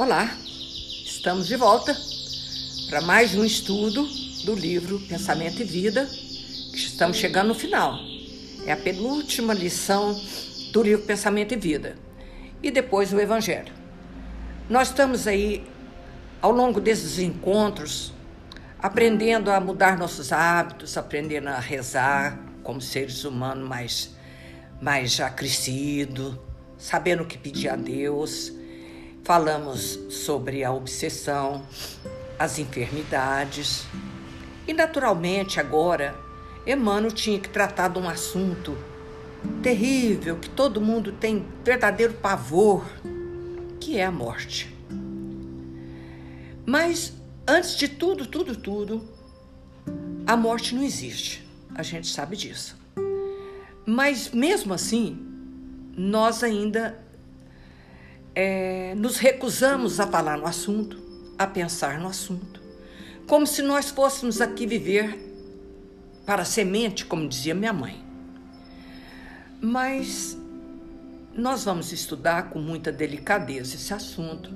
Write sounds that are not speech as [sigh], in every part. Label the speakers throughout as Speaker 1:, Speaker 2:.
Speaker 1: Olá, estamos de volta para mais um estudo do livro Pensamento e Vida, estamos chegando no final. É a penúltima lição do livro Pensamento e Vida. E depois o Evangelho. Nós estamos aí, ao longo desses encontros, aprendendo a mudar nossos hábitos, aprendendo a rezar como seres humanos mais, mais já crescidos, sabendo o que pedir a Deus Falamos sobre a obsessão, as enfermidades. E naturalmente agora, Emmanuel tinha que tratar de um assunto terrível que todo mundo tem verdadeiro pavor, que é a morte. Mas antes de tudo, tudo, tudo, a morte não existe. A gente sabe disso. Mas mesmo assim, nós ainda é, nos recusamos a falar no assunto, a pensar no assunto, como se nós fôssemos aqui viver para semente, como dizia minha mãe. Mas nós vamos estudar com muita delicadeza esse assunto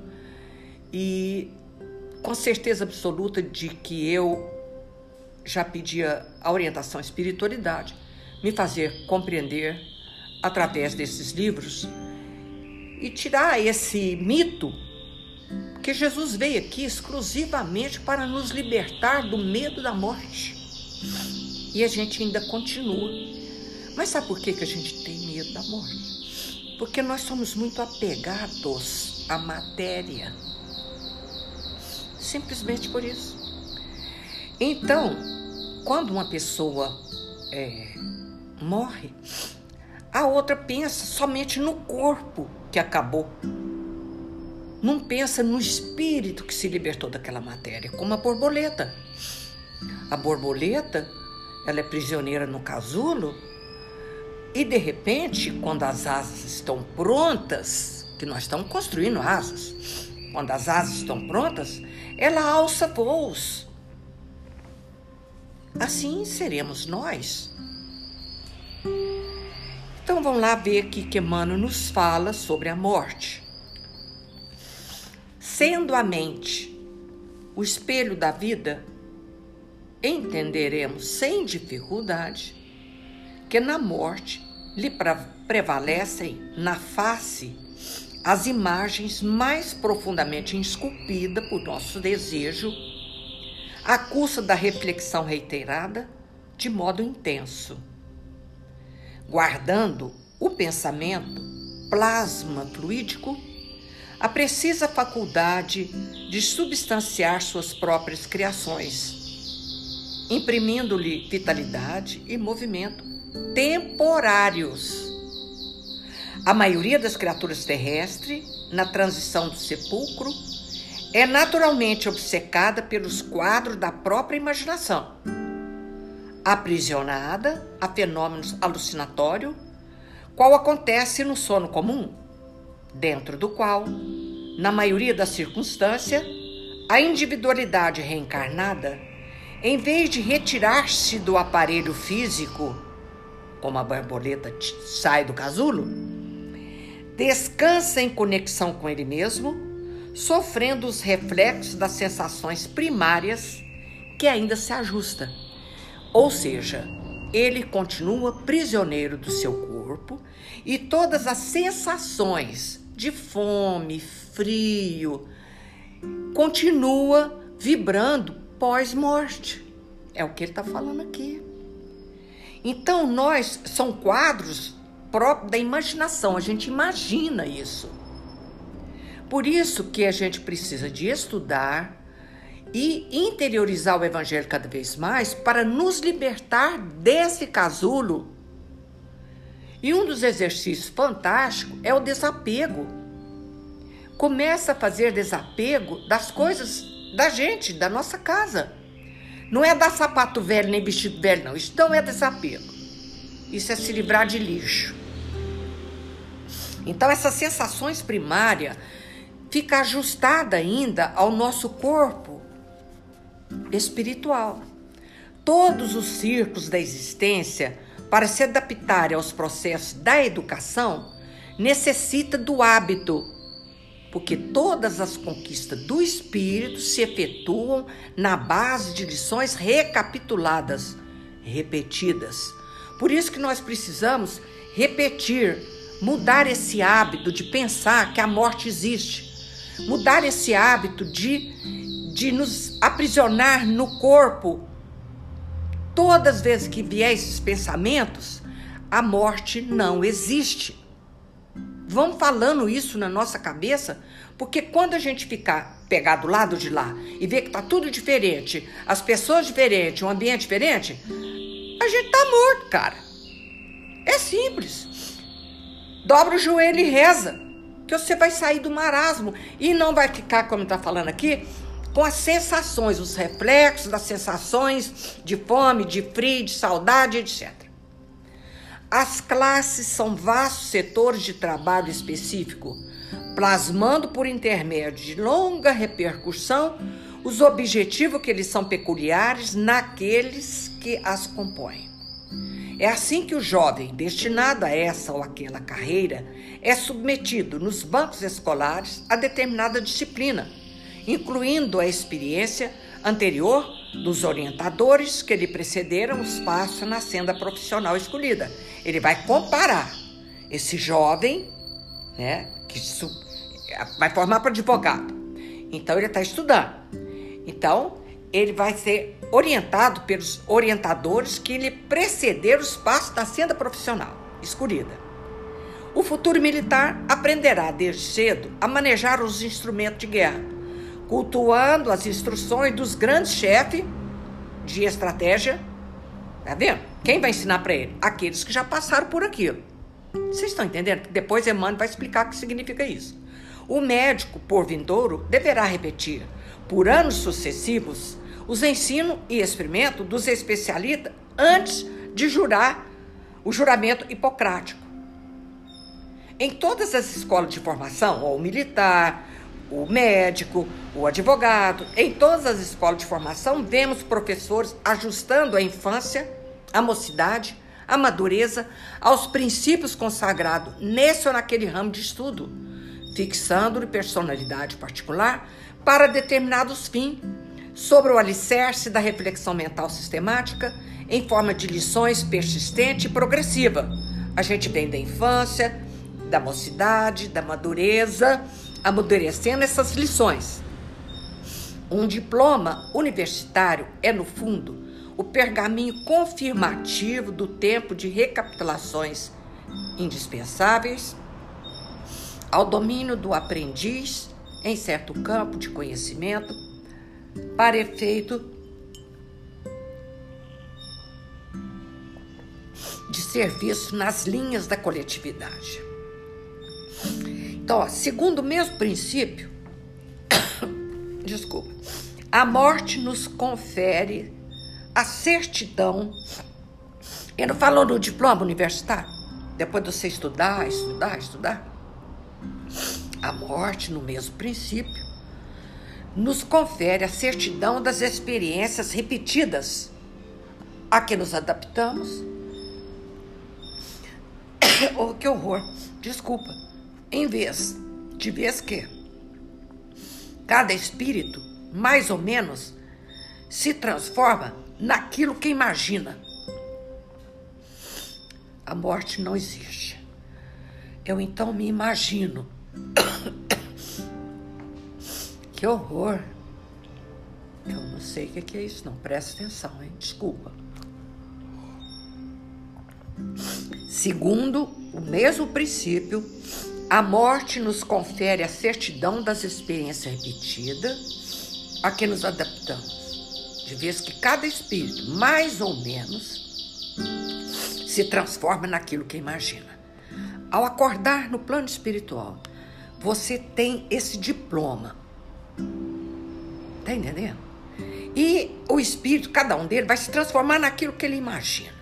Speaker 1: e com certeza absoluta de que eu já pedia a orientação à espiritualidade, me fazer compreender através desses livros e tirar esse mito que Jesus veio aqui exclusivamente para nos libertar do medo da morte. E a gente ainda continua. Mas sabe por que, que a gente tem medo da morte? Porque nós somos muito apegados à matéria. Simplesmente por isso. Então, quando uma pessoa é, morre, a outra pensa somente no corpo que acabou. Não pensa no espírito que se libertou daquela matéria, como a borboleta. A borboleta, ela é prisioneira no casulo e de repente, quando as asas estão prontas, que nós estamos construindo asas, quando as asas estão prontas, ela alça voos. Assim seremos nós. Então vamos lá ver aqui que Emmanuel nos fala sobre a morte. Sendo a mente o espelho da vida, entenderemos sem dificuldade que na morte lhe prevalecem na face as imagens mais profundamente esculpidas por nosso desejo, à custa da reflexão reiterada de modo intenso guardando o pensamento, plasma fluídico, a precisa faculdade de substanciar suas próprias criações, imprimindo-lhe vitalidade e movimento temporários. A maioria das criaturas terrestres, na transição do sepulcro, é naturalmente obcecada pelos quadros da própria imaginação aprisionada a fenômenos alucinatórios, qual acontece no sono comum, dentro do qual, na maioria das circunstâncias, a individualidade reencarnada, em vez de retirar-se do aparelho físico, como a borboleta sai do casulo, descansa em conexão com ele mesmo, sofrendo os reflexos das sensações primárias que ainda se ajusta ou seja, ele continua prisioneiro do seu corpo e todas as sensações de fome, frio, continua vibrando pós-morte. É o que ele está falando aqui. Então, nós são quadros próprios da imaginação, a gente imagina isso. Por isso que a gente precisa de estudar, e interiorizar o Evangelho cada vez mais para nos libertar desse casulo. E um dos exercícios fantásticos é o desapego. Começa a fazer desapego das coisas da gente, da nossa casa. Não é dar sapato velho nem vestido velho, não. Isso não é desapego. Isso é se livrar de lixo. Então, essas sensações primárias fica ajustada ainda ao nosso corpo espiritual. Todos os círculos da existência, para se adaptarem aos processos da educação, necessita do hábito. porque todas as conquistas do espírito se efetuam na base de lições recapituladas, repetidas. Por isso que nós precisamos repetir, mudar esse hábito de pensar que a morte existe, mudar esse hábito de, de nos aprisionar no corpo. Todas as vezes que vier esses pensamentos, a morte não existe. Vamos falando isso na nossa cabeça, porque quando a gente ficar pegar do lado de lá e ver que tá tudo diferente, as pessoas diferentes, um ambiente diferente, a gente tá morto, cara. É simples. Dobra o joelho e reza, que você vai sair do marasmo e não vai ficar, como está falando aqui, com as sensações, os reflexos das sensações de fome, de frio, de saudade, etc. As classes são vastos setores de trabalho específico, plasmando por intermédio de longa repercussão os objetivos que eles são peculiares naqueles que as compõem. É assim que o jovem destinado a essa ou aquela carreira é submetido nos bancos escolares a determinada disciplina, incluindo a experiência anterior dos orientadores que lhe precederam o espaço na senda profissional escolhida. Ele vai comparar esse jovem, né, que vai formar para advogado. Então ele está estudando. Então ele vai ser orientado pelos orientadores que lhe precederam os passos da senda profissional escolhida. O futuro militar aprenderá desde cedo a manejar os instrumentos de guerra cultuando as instruções dos grandes chefes de estratégia. Tá vendo? Quem vai ensinar para ele? Aqueles que já passaram por aquilo. Vocês estão entendendo? Depois Emmanuel vai explicar o que significa isso. O médico, por vindouro, deverá repetir, por anos sucessivos, os ensinos e experimentos dos especialistas antes de jurar o juramento hipocrático. Em todas as escolas de formação, ou militar, o médico, o advogado. Em todas as escolas de formação, vemos professores ajustando a infância, a mocidade, a madureza aos princípios consagrados nesse ou naquele ramo de estudo, fixando-lhe personalidade particular para determinados fins, sobre o alicerce da reflexão mental sistemática, em forma de lições persistente e progressiva. A gente vem da infância, da mocidade, da madureza amadurecendo essas lições. Um diploma universitário é, no fundo, o pergaminho confirmativo do tempo de recapitulações indispensáveis ao domínio do aprendiz em certo campo de conhecimento para efeito de serviço nas linhas da coletividade. Então, ó, segundo o mesmo princípio, [coughs] desculpa, a morte nos confere a certidão. Ele não falou no diploma universitário? Depois de você estudar, estudar, estudar. A morte, no mesmo princípio, nos confere a certidão das experiências repetidas a que nos adaptamos. [coughs] oh, que horror! Desculpa em vez de vez que cada espírito, mais ou menos, se transforma naquilo que imagina. A morte não existe. Eu então me imagino. [coughs] que horror! Eu não sei o que é isso, não. Presta atenção, hein? Desculpa. Segundo o mesmo princípio, a morte nos confere a certidão das experiências repetidas a que nos adaptamos, de vez que cada espírito, mais ou menos, se transforma naquilo que imagina. Ao acordar no plano espiritual, você tem esse diploma. Tá entendendo? E o espírito, cada um deles, vai se transformar naquilo que ele imagina.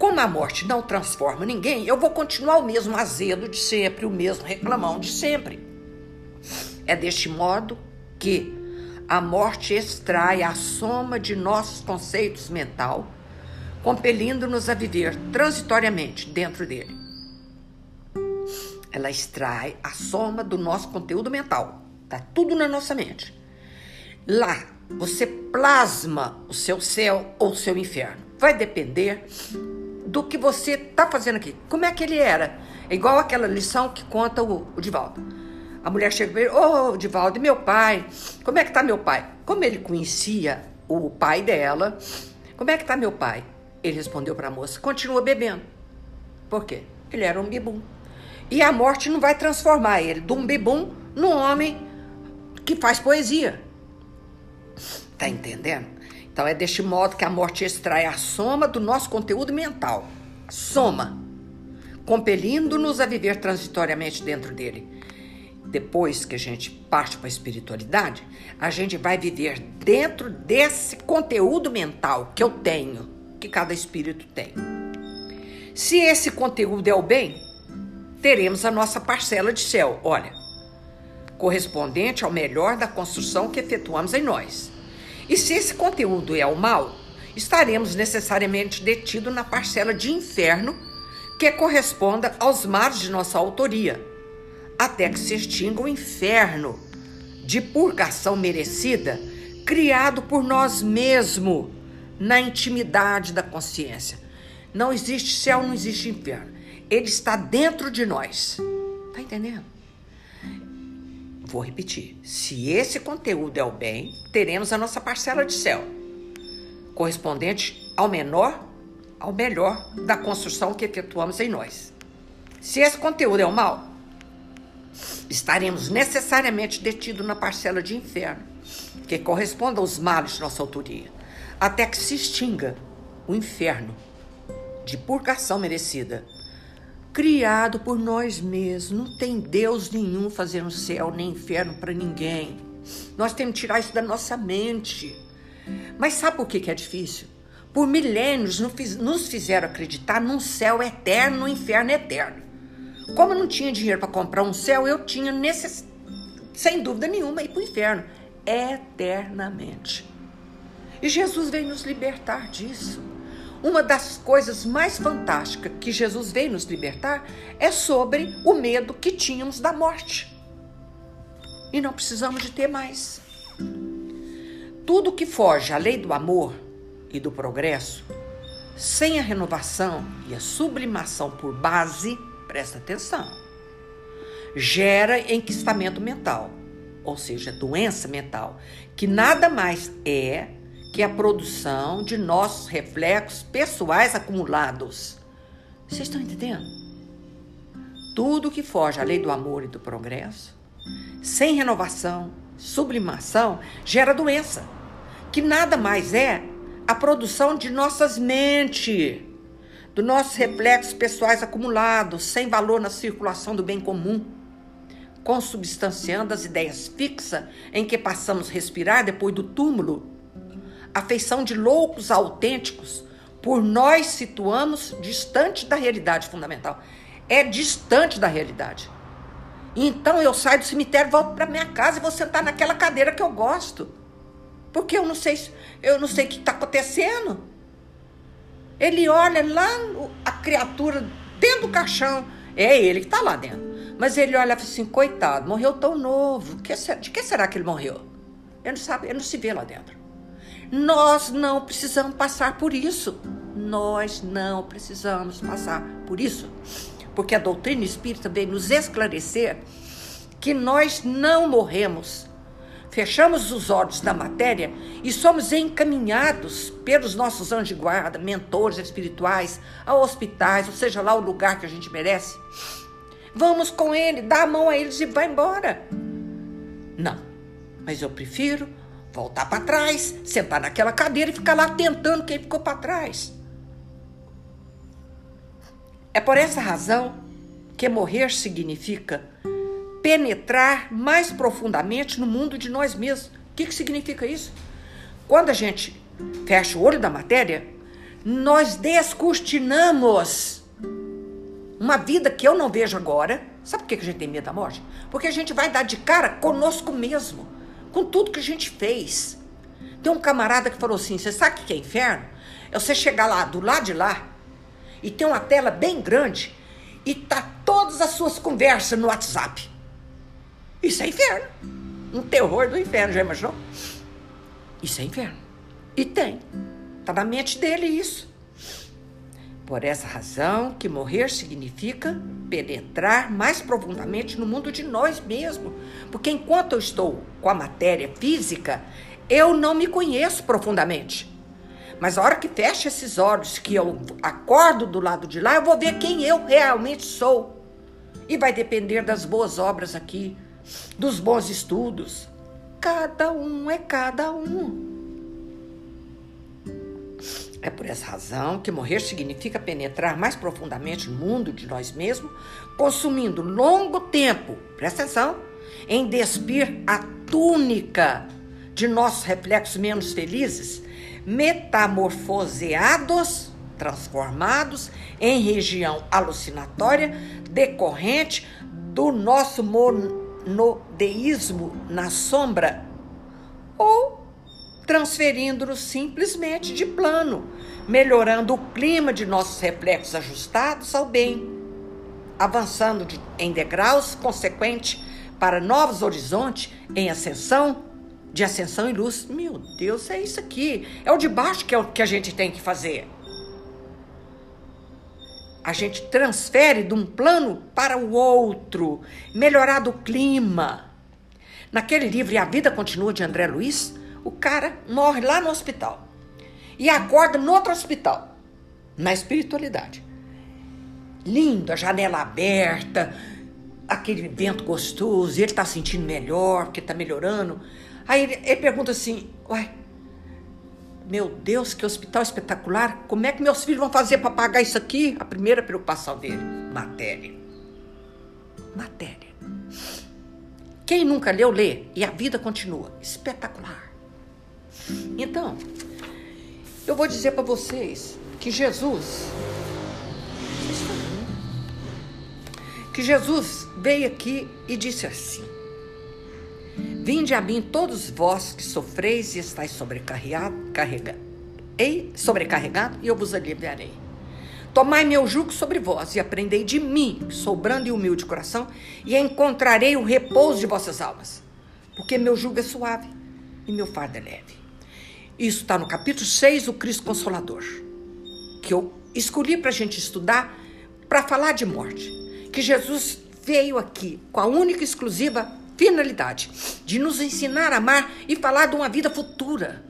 Speaker 1: Como a morte não transforma ninguém, eu vou continuar o mesmo azedo de sempre, o mesmo reclamão de sempre. É deste modo que a morte extrai a soma de nossos conceitos mental, compelindo-nos a viver transitoriamente dentro dele. ela extrai a soma do nosso conteúdo mental. Tá tudo na nossa mente. Lá, você plasma o seu céu ou o seu inferno. Vai depender do que você tá fazendo aqui. Como é que ele era? É igual aquela lição que conta o, o Divaldo. A mulher chega para ele, ô oh, Divaldo, e meu pai? Como é que tá meu pai? Como ele conhecia o pai dela, como é que tá meu pai? Ele respondeu para a moça, continua bebendo. Por quê? Ele era um bibum. E a morte não vai transformar ele de um bibum num homem que faz poesia. Tá entendendo? Então é deste modo que a morte extrai a soma do nosso conteúdo mental. Soma. Compelindo-nos a viver transitoriamente dentro dele. Depois que a gente parte para a espiritualidade, a gente vai viver dentro desse conteúdo mental que eu tenho, que cada espírito tem. Se esse conteúdo é o bem, teremos a nossa parcela de céu, olha, correspondente ao melhor da construção que efetuamos em nós. E se esse conteúdo é o mal, estaremos necessariamente detidos na parcela de inferno que corresponda aos males de nossa autoria, até que se extinga o inferno de purgação merecida criado por nós mesmos na intimidade da consciência. Não existe céu, não existe inferno. Ele está dentro de nós. Tá entendendo? Vou repetir. Se esse conteúdo é o bem, teremos a nossa parcela de céu, correspondente ao menor, ao melhor da construção que efetuamos em nós. Se esse conteúdo é o mal, estaremos necessariamente detidos na parcela de inferno, que corresponde aos males de nossa autoria, até que se extinga o inferno de purgação merecida criado por nós mesmos. Não tem Deus nenhum fazendo céu nem inferno para ninguém. Nós temos que tirar isso da nossa mente. Mas sabe por que, é difícil? Por milênios nos fizeram acreditar num céu eterno, num inferno eterno. Como eu não tinha dinheiro para comprar um céu, eu tinha, necess... sem dúvida nenhuma, ir para o inferno eternamente. E Jesus veio nos libertar disso. Uma das coisas mais fantásticas que Jesus veio nos libertar é sobre o medo que tínhamos da morte. E não precisamos de ter mais. Tudo que foge à lei do amor e do progresso, sem a renovação e a sublimação por base, presta atenção, gera enquistamento mental, ou seja, doença mental, que nada mais é que é a produção de nossos reflexos pessoais acumulados. Vocês estão entendendo? Tudo que foge à lei do amor e do progresso, sem renovação, sublimação, gera doença, que nada mais é a produção de nossas mentes, dos nossos reflexos pessoais acumulados, sem valor na circulação do bem comum, consubstanciando as ideias fixas em que passamos respirar depois do túmulo afeição de loucos autênticos, por nós situamos distante da realidade fundamental. É distante da realidade. Então eu saio do cemitério, volto para minha casa e vou sentar naquela cadeira que eu gosto. Porque eu não sei, eu não sei o que está acontecendo. Ele olha lá a criatura dentro do caixão. É ele que está lá dentro. Mas ele olha assim, coitado, morreu tão novo. De que será que ele morreu? Ele não sabe, ele não se vê lá dentro. Nós não precisamos passar por isso. Nós não precisamos passar por isso. Porque a doutrina espírita vem nos esclarecer que nós não morremos. Fechamos os olhos da matéria e somos encaminhados pelos nossos anjos de guarda, mentores espirituais, a hospitais, ou seja lá o lugar que a gente merece. Vamos com ele, dá a mão a eles e vai embora. Não, mas eu prefiro voltar para trás, sentar naquela cadeira e ficar lá tentando quem ficou para trás. É por essa razão que morrer significa penetrar mais profundamente no mundo de nós mesmos. O que, que significa isso? Quando a gente fecha o olho da matéria, nós descortinamos uma vida que eu não vejo agora. Sabe por que a gente tem medo da morte? Porque a gente vai dar de cara conosco mesmo com tudo que a gente fez. Tem um camarada que falou assim: você sabe o que é inferno? É você chegar lá do lado de lá e tem uma tela bem grande e tá todas as suas conversas no WhatsApp. Isso é inferno. Um terror do inferno, já imaginou? Isso é inferno. E tem. Está na mente dele isso. Por essa razão que morrer significa penetrar mais profundamente no mundo de nós mesmos. Porque enquanto eu estou com a matéria física, eu não me conheço profundamente. Mas a hora que fecha esses olhos, que eu acordo do lado de lá, eu vou ver quem eu realmente sou. E vai depender das boas obras aqui, dos bons estudos. Cada um é cada um. É por essa razão que morrer significa penetrar mais profundamente no mundo de nós mesmos, consumindo longo tempo, presta atenção, em despir a túnica de nossos reflexos menos felizes, metamorfoseados, transformados em região alucinatória decorrente do nosso monodeísmo na sombra ou transferindo-nos simplesmente de plano, melhorando o clima de nossos reflexos ajustados ao bem, avançando de, em degraus consequentes para novos horizontes em ascensão, de ascensão e luz. Meu Deus, é isso aqui. É o de baixo que é o que a gente tem que fazer. A gente transfere de um plano para o outro, melhorar o clima. Naquele livro E a Vida Continua de André Luiz, o cara morre lá no hospital e acorda no outro hospital, na espiritualidade. Lindo, a janela aberta, aquele vento gostoso, ele está sentindo melhor, porque está melhorando. Aí ele, ele pergunta assim: Ué, meu Deus, que hospital espetacular, como é que meus filhos vão fazer para pagar isso aqui? A primeira preocupação dele: matéria. Matéria. Quem nunca leu, lê. E a vida continua. Espetacular. Então, eu vou dizer para vocês que Jesus que Jesus veio aqui e disse assim: Vinde a mim todos vós que sofreis e estáis sobrecarregado, carrega, e sobrecarregado, e eu vos aliviarei. Tomai meu jugo sobre vós e aprendei de mim, que sou brando e humilde de coração, e encontrarei o repouso de vossas almas. Porque meu jugo é suave e meu fardo é leve. Isso está no capítulo 6 do Cristo Consolador, que eu escolhi para a gente estudar para falar de morte. Que Jesus veio aqui com a única e exclusiva finalidade de nos ensinar a amar e falar de uma vida futura.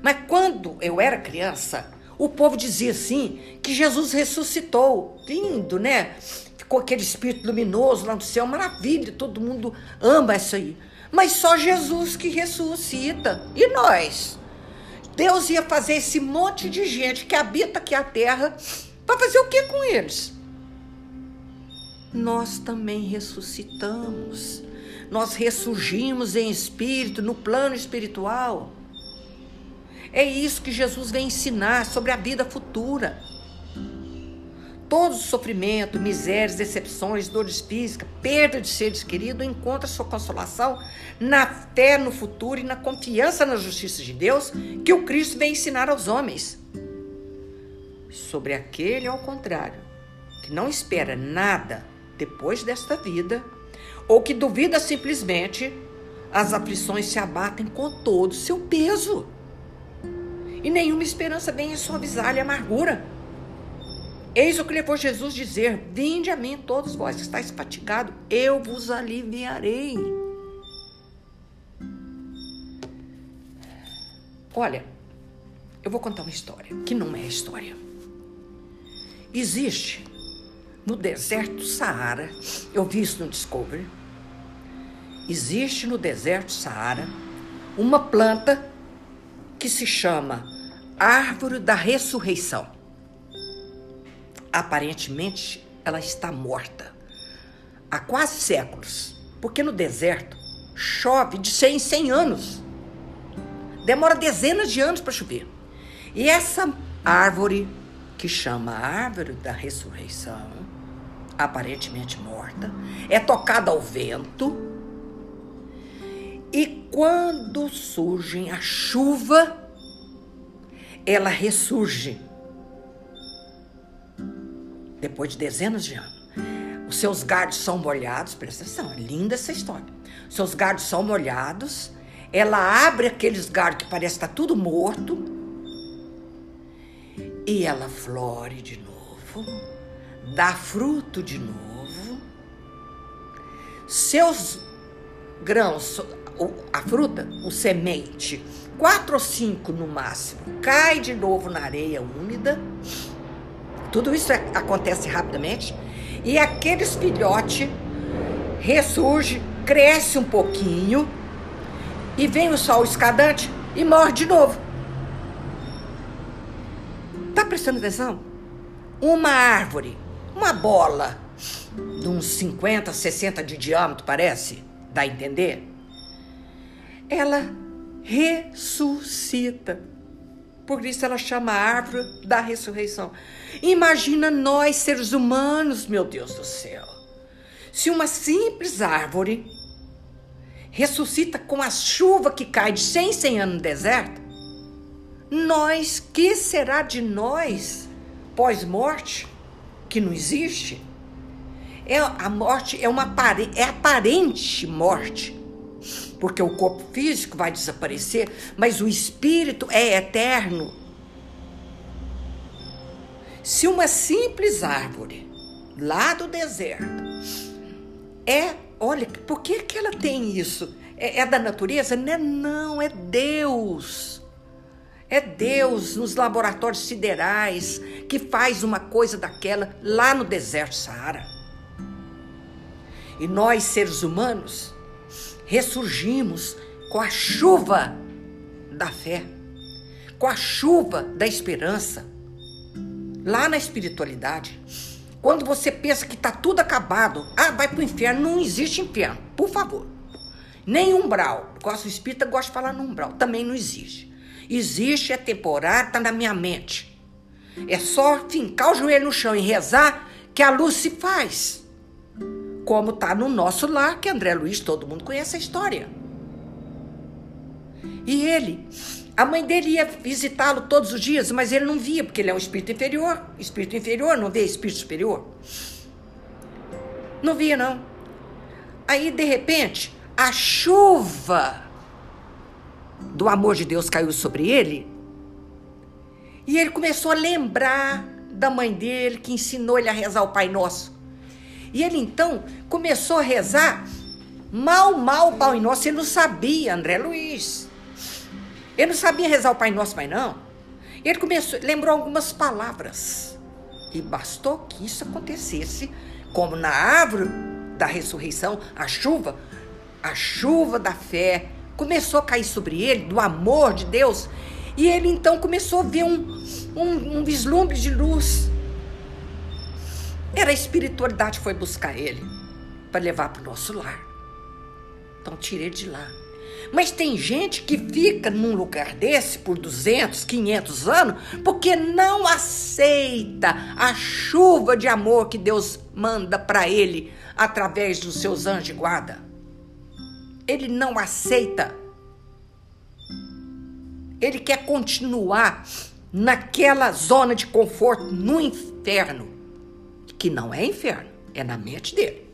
Speaker 1: Mas quando eu era criança, o povo dizia assim que Jesus ressuscitou. Lindo, né? Ficou aquele espírito luminoso lá no céu, maravilha, todo mundo ama isso aí. Mas só Jesus que ressuscita. E nós? Deus ia fazer esse monte de gente que habita aqui a terra para fazer o que com eles? Nós também ressuscitamos. Nós ressurgimos em espírito, no plano espiritual. É isso que Jesus vem ensinar sobre a vida futura. Todo sofrimento, misérias, decepções, dores físicas, perda de seres queridos, encontra sua consolação na fé no futuro e na confiança na justiça de Deus que o Cristo vem ensinar aos homens. Sobre aquele, ao contrário, que não espera nada depois desta vida, ou que duvida simplesmente, as aflições se abatem com todo o seu peso. E nenhuma esperança vem suavizar-lhe a amargura Eis o que levou Jesus dizer: Vinde a mim, todos vós que estáis fatigados, eu vos aliviarei. Olha, eu vou contar uma história que não é história. Existe no deserto Saara, eu vi isso no Discovery. Existe no deserto Saara uma planta que se chama Árvore da Ressurreição aparentemente ela está morta há quase séculos, porque no deserto chove de 100 em 100 anos. Demora dezenas de anos para chover. E essa árvore, que chama árvore da ressurreição, aparentemente morta, é tocada ao vento. E quando surge a chuva, ela ressurge depois de dezenas de anos. Os seus galhos são molhados, presta atenção, é linda essa história. Os seus galhos são molhados, ela abre aqueles galhos que parece estar tá tudo morto e ela flore de novo, dá fruto de novo. Seus grãos, a fruta, o semente, quatro ou cinco no máximo, cai de novo na areia úmida. Tudo isso é, acontece rapidamente. E aqueles filhotes ressurge, cresce um pouquinho e vem o sol escadante e morre de novo. Tá prestando atenção? Uma árvore, uma bola de uns 50, 60 de diâmetro, parece, dá a entender? Ela ressuscita. Por isso ela chama a árvore da ressurreição. Imagina nós, seres humanos, meu Deus do céu. Se uma simples árvore ressuscita com a chuva que cai de 100 100 anos no deserto, nós, que será de nós pós-morte, que não existe? É, a morte é uma é aparente morte, porque o corpo físico vai desaparecer, mas o espírito é eterno. Se uma simples árvore lá do deserto é, olha, por que, que ela tem isso? É, é da natureza? Não, é, não, é Deus. É Deus nos laboratórios siderais que faz uma coisa daquela lá no deserto Saara. E nós, seres humanos, ressurgimos com a chuva da fé, com a chuva da esperança. Lá na espiritualidade, quando você pensa que está tudo acabado, ah, vai para o inferno, não existe inferno, por favor. Nem umbral, gosto espírita, gosto de falar no umbral, também não existe. Existe, é temporário, está na minha mente. É só fincar o joelho no chão e rezar que a luz se faz. Como está no nosso lar, que André Luiz, todo mundo conhece a história. E ele, a mãe dele ia visitá-lo todos os dias, mas ele não via, porque ele é um espírito inferior. Espírito inferior não vê espírito superior. Não via, não. Aí, de repente, a chuva do amor de Deus caiu sobre ele. E ele começou a lembrar da mãe dele que ensinou ele a rezar o Pai Nosso. E ele então começou a rezar mal, mal o Pai Nosso. Ele não sabia, André Luiz. Ele não sabia rezar o Pai Nosso, mas não. Ele começou, lembrou algumas palavras. E bastou que isso acontecesse, como na árvore da ressurreição, a chuva, a chuva da fé começou a cair sobre ele, do amor de Deus, e ele então começou a ver um, um, um vislumbre de luz. Era a espiritualidade que foi buscar ele para levar para o nosso lar. Então tirei de lá. Mas tem gente que fica num lugar desse por 200, 500 anos porque não aceita a chuva de amor que Deus manda para ele através dos seus anjos de guarda ele não aceita. Ele quer continuar naquela zona de conforto no inferno, que não é inferno, é na mente dele.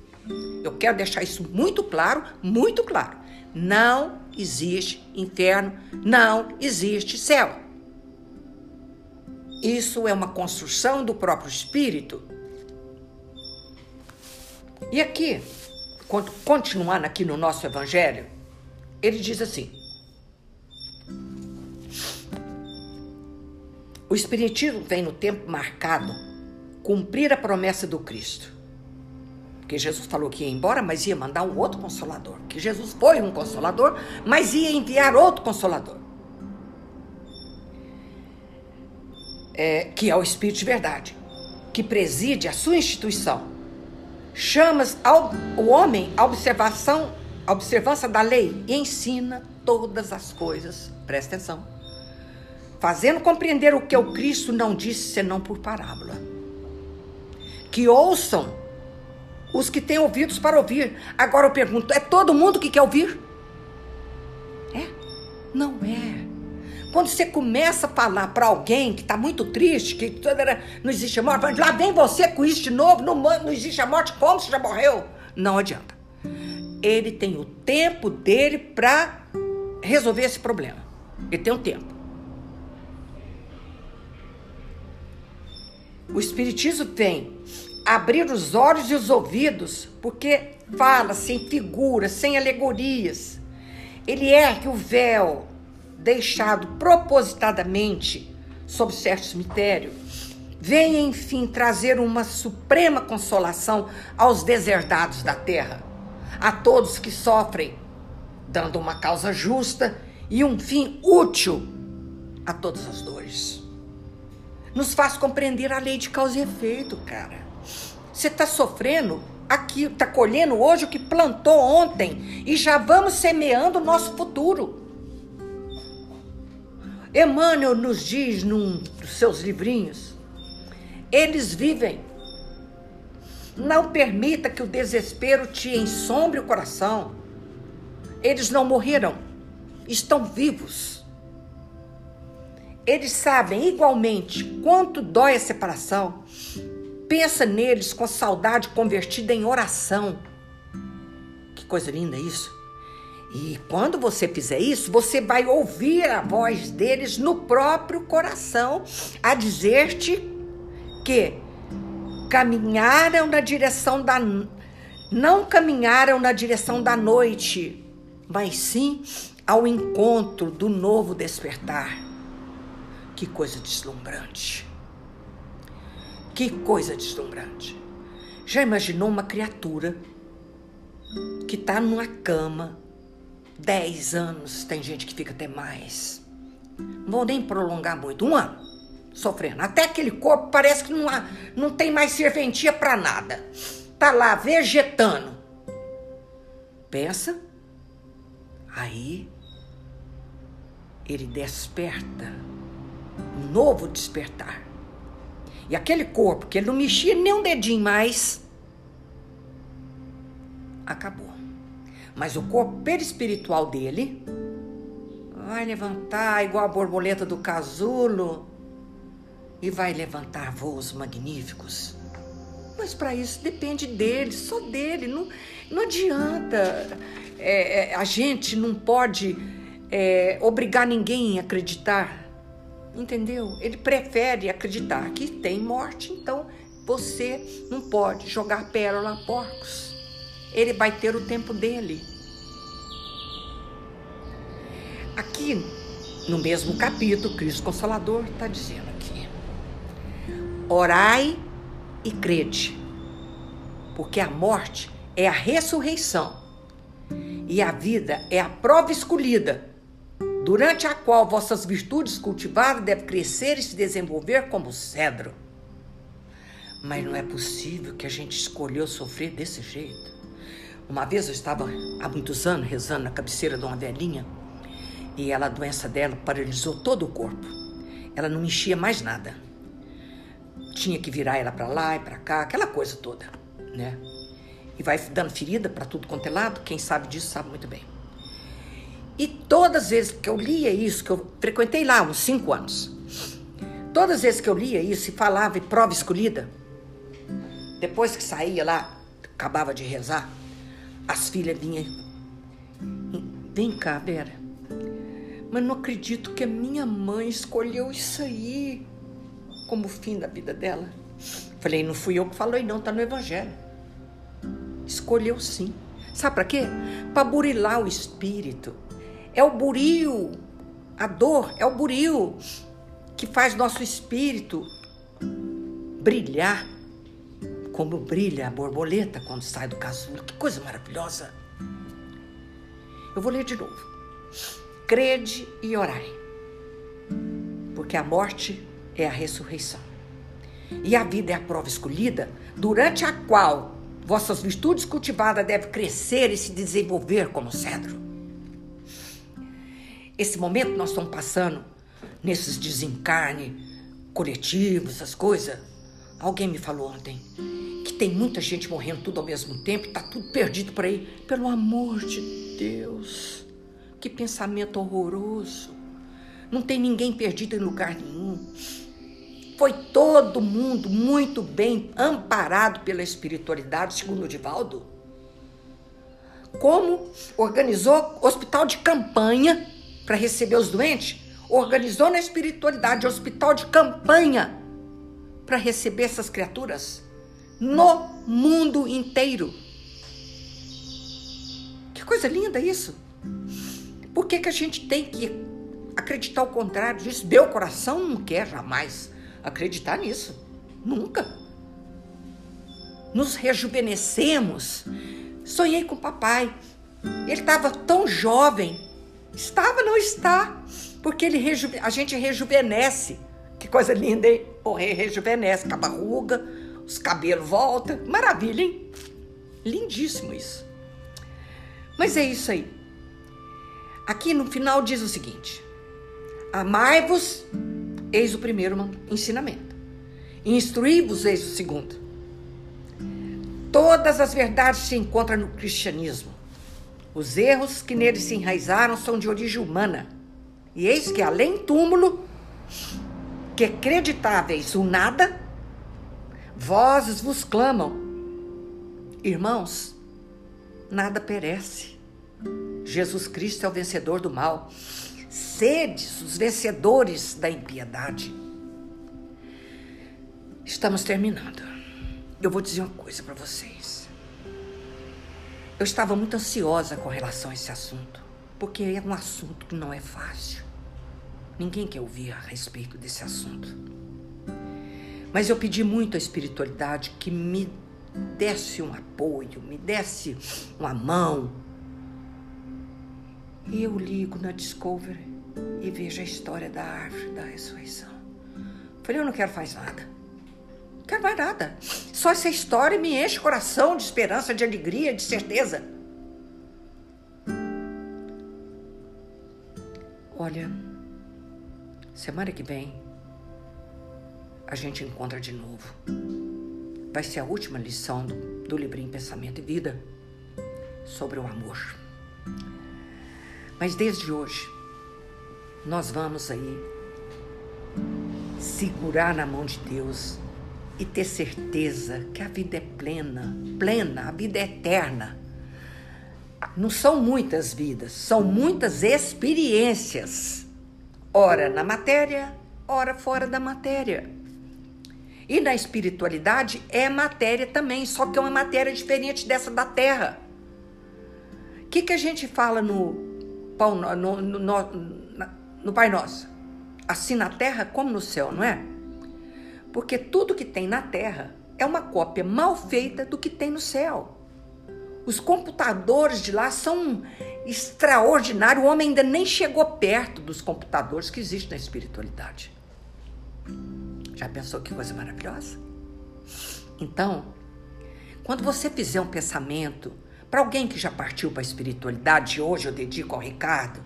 Speaker 1: Eu quero deixar isso muito claro, muito claro. Não existe inferno, não existe céu. Isso é uma construção do próprio espírito. E aqui, continuando aqui no nosso evangelho, ele diz assim: O Espiritismo vem no tempo marcado cumprir a promessa do Cristo. Porque Jesus falou que ia embora, mas ia mandar um outro consolador. Que Jesus foi um consolador, mas ia enviar outro consolador. É, que é o Espírito de Verdade, que preside a sua instituição chamas ao, o homem à observação, à observância da lei e ensina todas as coisas. Presta atenção. Fazendo compreender o que o Cristo não disse senão por parábola. Que ouçam os que têm ouvidos para ouvir. Agora eu pergunto: é todo mundo que quer ouvir? É? Não é. Quando você começa a falar para alguém que está muito triste, que não existe morte, lá vem você com isso de novo, não, não existe a morte, como você já morreu? Não adianta. Ele tem o tempo dele para resolver esse problema. Ele tem um tempo. O Espiritismo tem abrir os olhos e os ouvidos, porque fala sem figuras, sem alegorias. Ele ergue o véu deixado propositadamente sob certo cemitério. Venha, enfim, trazer uma suprema consolação aos deserdados da terra, a todos que sofrem, dando uma causa justa e um fim útil a todas as dores. Nos faz compreender a lei de causa e efeito, cara. Você está sofrendo aqui, está colhendo hoje o que plantou ontem e já vamos semeando o nosso futuro. Emmanuel nos diz num dos seus livrinhos: eles vivem. Não permita que o desespero te ensombre o coração. Eles não morreram, estão vivos. Eles sabem igualmente quanto dói a separação Pensa neles com a saudade convertida em oração. Que coisa linda isso. E quando você fizer isso, você vai ouvir a voz deles no próprio coração a dizer-te que caminharam na direção da não caminharam na direção da noite, mas sim ao encontro do novo despertar. Que coisa deslumbrante. Que coisa deslumbrante. Já imaginou uma criatura que está numa cama 10 anos, tem gente que fica até mais. Não vou nem prolongar muito, um ano sofrendo. Até aquele corpo parece que não, há, não tem mais serventia para nada. Tá lá vegetando. Pensa, aí ele desperta, um novo despertar. E aquele corpo, que ele não mexia nem um dedinho mais, acabou. Mas o corpo perispiritual dele vai levantar igual a borboleta do casulo e vai levantar voos magníficos. Mas para isso depende dele, só dele. Não, não adianta. É, é a gente não pode é, obrigar ninguém a acreditar entendeu? Ele prefere acreditar que tem morte, então você não pode jogar pérola a porcos. Ele vai ter o tempo dele. Aqui, no mesmo capítulo, Cristo Consolador está dizendo aqui: orai e crede, porque a morte é a ressurreição e a vida é a prova escolhida durante a qual vossas virtudes cultivadas devem crescer e se desenvolver como cedro. Mas não é possível que a gente escolheu sofrer desse jeito. Uma vez eu estava há muitos anos rezando na cabeceira de uma velhinha e ela, a doença dela paralisou todo o corpo. Ela não enchia mais nada. Tinha que virar ela para lá e para cá, aquela coisa toda, né? E vai dando ferida para tudo quanto é lado. Quem sabe disso sabe muito bem. E todas as vezes que eu lia isso, que eu frequentei lá uns cinco anos, todas as vezes que eu lia isso e falava em prova escolhida, depois que saía lá, acabava de rezar, as filhas vinham. Vem cá, Vera. Mas não acredito que a minha mãe escolheu isso aí como fim da vida dela. Falei, não fui eu que falei, não, tá no Evangelho. Escolheu sim. Sabe para quê? Para burilar o espírito é o buril, a dor é o buril que faz nosso espírito brilhar como brilha a borboleta quando sai do casulo. Que coisa maravilhosa! Eu vou ler de novo. Crede e orai, porque a morte é a ressurreição e a vida é a prova escolhida, durante a qual vossas virtudes cultivadas devem crescer e se desenvolver como cedro esse momento nós estamos passando, nesses desencarne coletivos, essas coisas. Alguém me falou ontem que tem muita gente morrendo tudo ao mesmo tempo e está tudo perdido por aí. Pelo amor de Deus, que pensamento horroroso. Não tem ninguém perdido em lugar nenhum. Foi todo mundo muito bem amparado pela espiritualidade, segundo o Divaldo. Como organizou hospital de campanha para receber os doentes, organizou na espiritualidade hospital de campanha para receber essas criaturas no mundo inteiro. Que coisa linda isso! Por que, que a gente tem que acreditar o contrário disso? Meu coração não quer jamais acreditar nisso. Nunca. Nos rejuvenescemos. Sonhei com o papai. Ele estava tão jovem. Estava, não está. Porque ele a gente rejuvenesce. Que coisa linda, hein? O rei rejuvenesce, acaba ruga, os cabelos voltam. Maravilha, hein? Lindíssimo isso. Mas é isso aí. Aqui no final diz o seguinte: Amai-vos, eis o primeiro ensinamento. Instruí-vos, eis o segundo. Todas as verdades se encontram no cristianismo. Os erros que nele se enraizaram são de origem humana. E eis que, além túmulo, que acreditáveis o nada, vozes vos clamam. Irmãos, nada perece. Jesus Cristo é o vencedor do mal. Sedes os vencedores da impiedade. Estamos terminando. Eu vou dizer uma coisa para vocês. Eu estava muito ansiosa com relação a esse assunto, porque é um assunto que não é fácil. Ninguém quer ouvir a respeito desse assunto. Mas eu pedi muito à espiritualidade que me desse um apoio, me desse uma mão. E eu ligo na Discovery e vejo a história da árvore da ressurreição. Falei, eu não quero mais nada. Quero mais nada. Só essa história me enche o coração de esperança, de alegria, de certeza. Olha, Semana que vem a gente encontra de novo. Vai ser a última lição do, do livrinho Pensamento e Vida sobre o amor. Mas desde hoje, nós vamos aí segurar na mão de Deus e ter certeza que a vida é plena, plena, a vida é eterna. Não são muitas vidas, são muitas experiências ora na matéria, ora fora da matéria. E na espiritualidade é matéria também, só que é uma matéria diferente dessa da terra. O que, que a gente fala no, no, no, no, no Pai Nosso? Assim na terra como no céu, não é? Porque tudo que tem na terra é uma cópia mal feita do que tem no céu. Os computadores de lá são extraordinários. O homem ainda nem chegou perto dos computadores que existem na espiritualidade. Já pensou que coisa maravilhosa? Então, quando você fizer um pensamento para alguém que já partiu para a espiritualidade, hoje eu dedico ao Ricardo,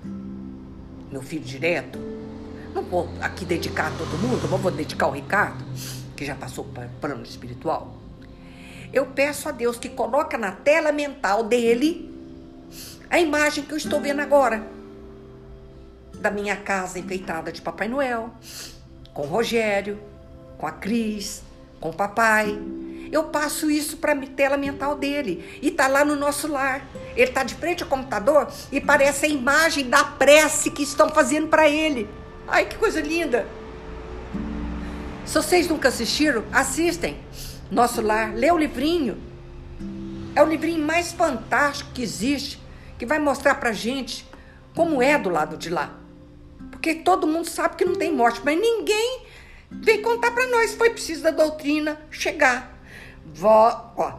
Speaker 1: meu filho direto. Não vou aqui dedicar a todo mundo, não vou dedicar ao Ricardo, que já passou para o plano espiritual eu peço a Deus que coloque na tela mental dele a imagem que eu estou vendo agora da minha casa enfeitada de Papai Noel, com o Rogério, com a Cris, com o papai. Eu passo isso para a tela mental dele e tá lá no nosso lar. Ele tá de frente ao computador e parece a imagem da prece que estão fazendo para ele. Ai, que coisa linda! Se vocês nunca assistiram, assistem nosso lar, lê o livrinho. É o livrinho mais fantástico que existe, que vai mostrar pra gente como é do lado de lá. Porque todo mundo sabe que não tem morte, mas ninguém vem contar para nós. Foi preciso da doutrina chegar. Vó, ó,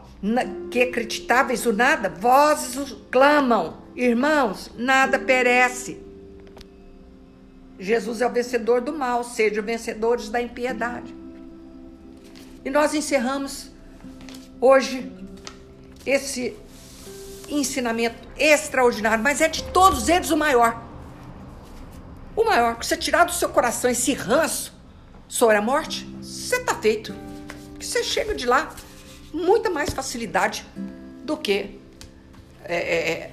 Speaker 1: que acreditáveis o nada, vozes clamam, irmãos, nada perece. Jesus é o vencedor do mal, sejam vencedores da impiedade. E nós encerramos hoje esse ensinamento extraordinário, mas é de todos eles o maior. O maior, que você tirar do seu coração esse ranço sobre a morte, você está feito. Que você chega de lá muita mais facilidade do que é, é, é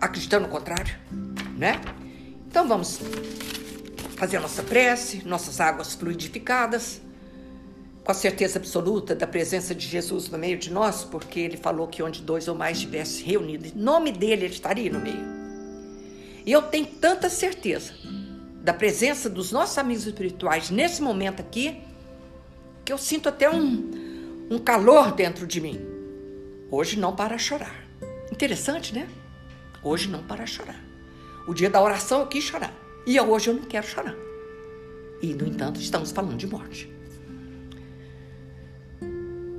Speaker 1: acreditando no contrário, né? Então vamos fazer a nossa prece, nossas águas fluidificadas, com a certeza absoluta da presença de Jesus no meio de nós, porque ele falou que onde dois ou mais estivessem reunidos, em nome dele ele estaria no meio. E eu tenho tanta certeza da presença dos nossos amigos espirituais nesse momento aqui, que eu sinto até um, um calor dentro de mim. Hoje não para chorar. Interessante, né? Hoje não para chorar. O dia da oração eu quis chorar. E hoje eu não quero chorar. E, no entanto, estamos falando de morte.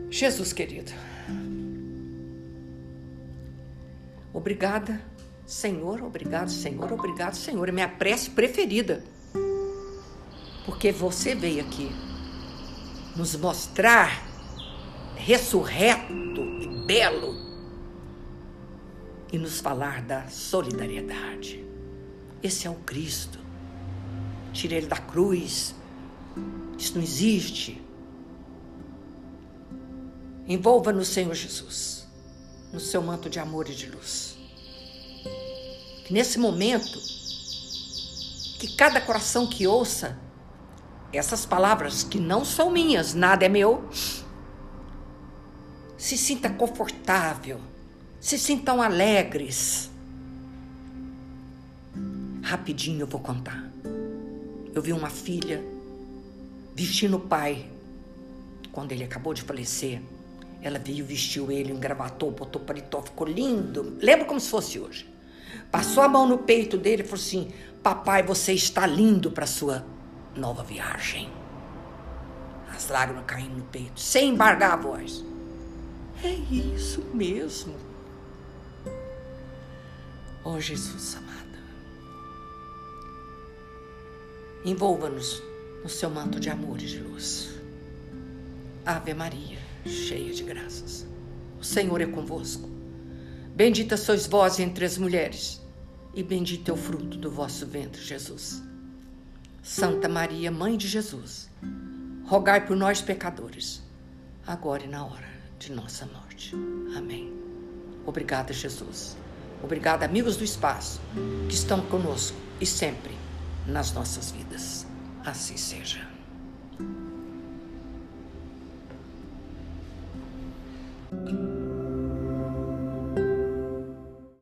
Speaker 1: Jesus querido, obrigada, Senhor, obrigado, Senhor, obrigado, Senhor. É minha prece preferida. Porque você veio aqui nos mostrar ressurreto e belo e nos falar da solidariedade. Esse é o Cristo. Tira ele da cruz. Isso não existe. Envolva no Senhor Jesus, no seu manto de amor e de luz. Que nesse momento, que cada coração que ouça essas palavras, que não são minhas, nada é meu, se sinta confortável, se sintam alegres Rapidinho eu vou contar. Eu vi uma filha vestindo o pai quando ele acabou de falecer. Ela veio, vestiu ele, engravatou, botou paletó, ficou lindo. Lembro como se fosse hoje. Passou a mão no peito dele e falou assim: Papai, você está lindo para sua nova viagem. As lágrimas caindo no peito, sem embargar a voz. É isso mesmo. Oh, Jesus amado. Envolva-nos no seu manto de amor e de luz. Ave Maria, cheia de graças. O Senhor é convosco. Bendita sois vós entre as mulheres, e bendito é o fruto do vosso ventre, Jesus. Santa Maria, Mãe de Jesus, rogai por nós, pecadores, agora e na hora de nossa morte. Amém. Obrigada, Jesus. Obrigada, amigos do espaço, que estão conosco e sempre nas nossas vidas. Assim seja. thank